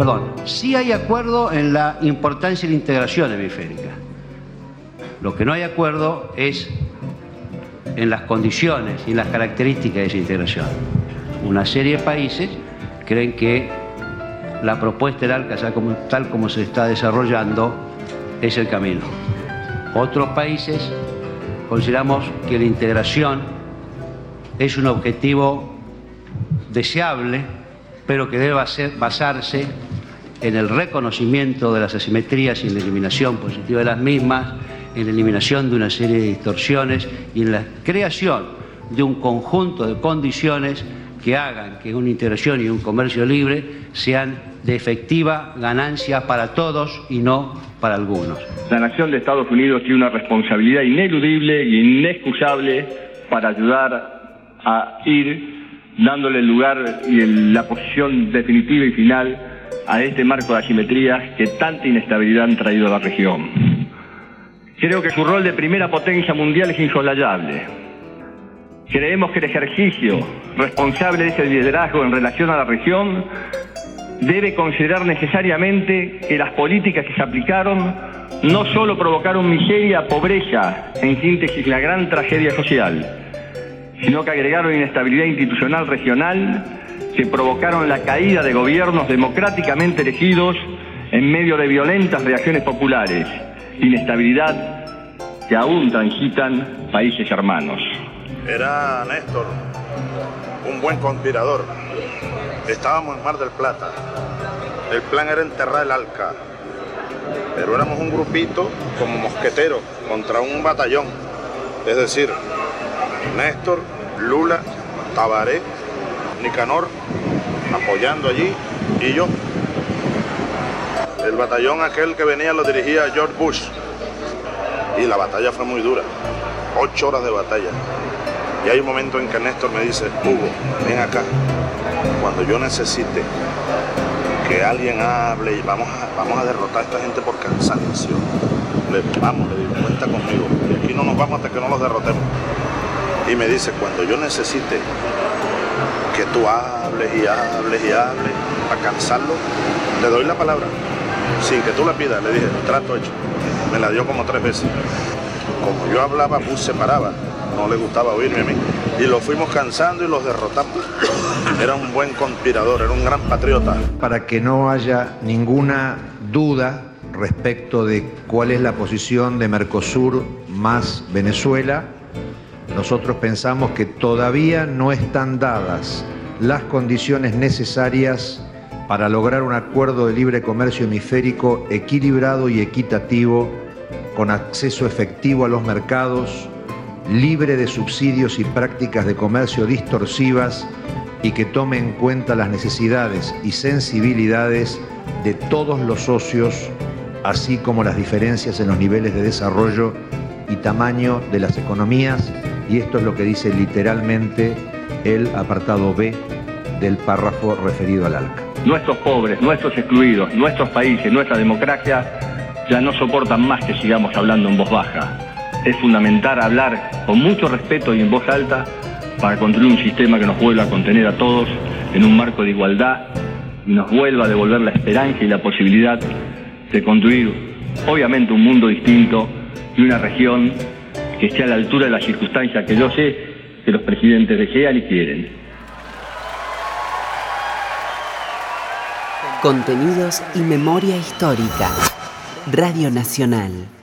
Perdón, sí hay acuerdo en la importancia de la integración hemisférica. Lo que no hay acuerdo es en las condiciones y las características de esa integración. Una serie de países creen que la propuesta del ALCA, tal como se está desarrollando, es el camino. Otros países consideramos que la integración es un objetivo deseable, pero que debe basarse en el reconocimiento de las asimetrías y en la eliminación positiva de las mismas, en la eliminación de una serie de distorsiones y en la creación de un conjunto de condiciones que hagan que una integración y un comercio libre sean de efectiva ganancia para todos y no para algunos. La nación de Estados Unidos tiene una responsabilidad ineludible y inexcusable para ayudar a ir dándole el lugar y la posición definitiva y final a este marco de asimetrías que tanta inestabilidad han traído a la región. Creo que su rol de primera potencia mundial es insolayable. Creemos que el ejercicio responsable de ese liderazgo en relación a la región debe considerar necesariamente que las políticas que se aplicaron no solo provocaron miseria, pobreza, en síntesis la gran tragedia social, sino que agregaron inestabilidad institucional regional que provocaron la caída de gobiernos democráticamente elegidos en medio de violentas reacciones populares inestabilidad que aún transitan países hermanos. Era Néstor, un buen conspirador. Estábamos en Mar del Plata. El plan era enterrar el Alca. Pero éramos un grupito como mosqueteros contra un batallón. Es decir, Néstor, Lula, Tabaré, Nicanor apoyando allí y yo el batallón aquel que venía lo dirigía George Bush. Y la batalla fue muy dura. Ocho horas de batalla. Y hay un momento en que Néstor me dice, Hugo, ven acá. Cuando yo necesite que alguien hable y vamos a, vamos a derrotar a esta gente por cansancio. Le, vamos, le digo, cuenta conmigo. Y aquí no nos vamos hasta que no los derrotemos. Y me dice, cuando yo necesite que tú hables y hables y hables para cansarlo, le doy la palabra sin que tú la pidas. Le dije, trato hecho. Me la dio como tres veces. Como yo hablaba, Bush se paraba. No le gustaba oírme a mí. Y lo fuimos cansando y los derrotamos. Era un buen conspirador, era un gran patriota. Para que no haya ninguna duda respecto de cuál es la posición de Mercosur más Venezuela, nosotros pensamos que todavía no están dadas las condiciones necesarias para lograr un acuerdo de libre comercio hemisférico equilibrado y equitativo, con acceso efectivo a los mercados, libre de subsidios y prácticas de comercio distorsivas y que tome en cuenta las necesidades y sensibilidades de todos los socios, así como las diferencias en los niveles de desarrollo y tamaño de las economías, y esto es lo que dice literalmente el apartado B del párrafo referido al ALCA nuestros pobres, nuestros excluidos, nuestros países, nuestra democracia, ya no soportan más que sigamos hablando en voz baja. Es fundamental hablar con mucho respeto y en voz alta para construir un sistema que nos vuelva a contener a todos en un marco de igualdad y nos vuelva a devolver la esperanza y la posibilidad de construir, obviamente, un mundo distinto y una región que esté a la altura de las circunstancias que yo sé que los presidentes desean y quieren. Contenidos y memoria histórica. Radio Nacional.